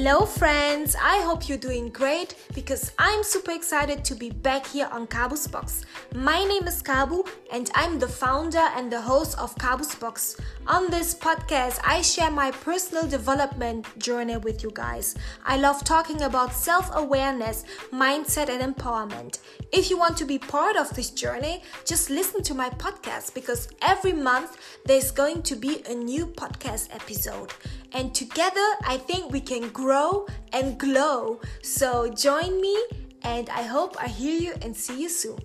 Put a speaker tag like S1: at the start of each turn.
S1: Hello, friends. I hope you're doing great because I'm super excited to be back here on Kabu's Box. My name is Kabu, and I'm the founder and the host of Kabu's Box. On this podcast, I share my personal development journey with you guys. I love talking about self awareness, mindset, and empowerment. If you want to be part of this journey, just listen to my podcast because every month there's going to be a new podcast episode. And together, I think we can grow and glow. So join me, and I hope I hear you and see you soon.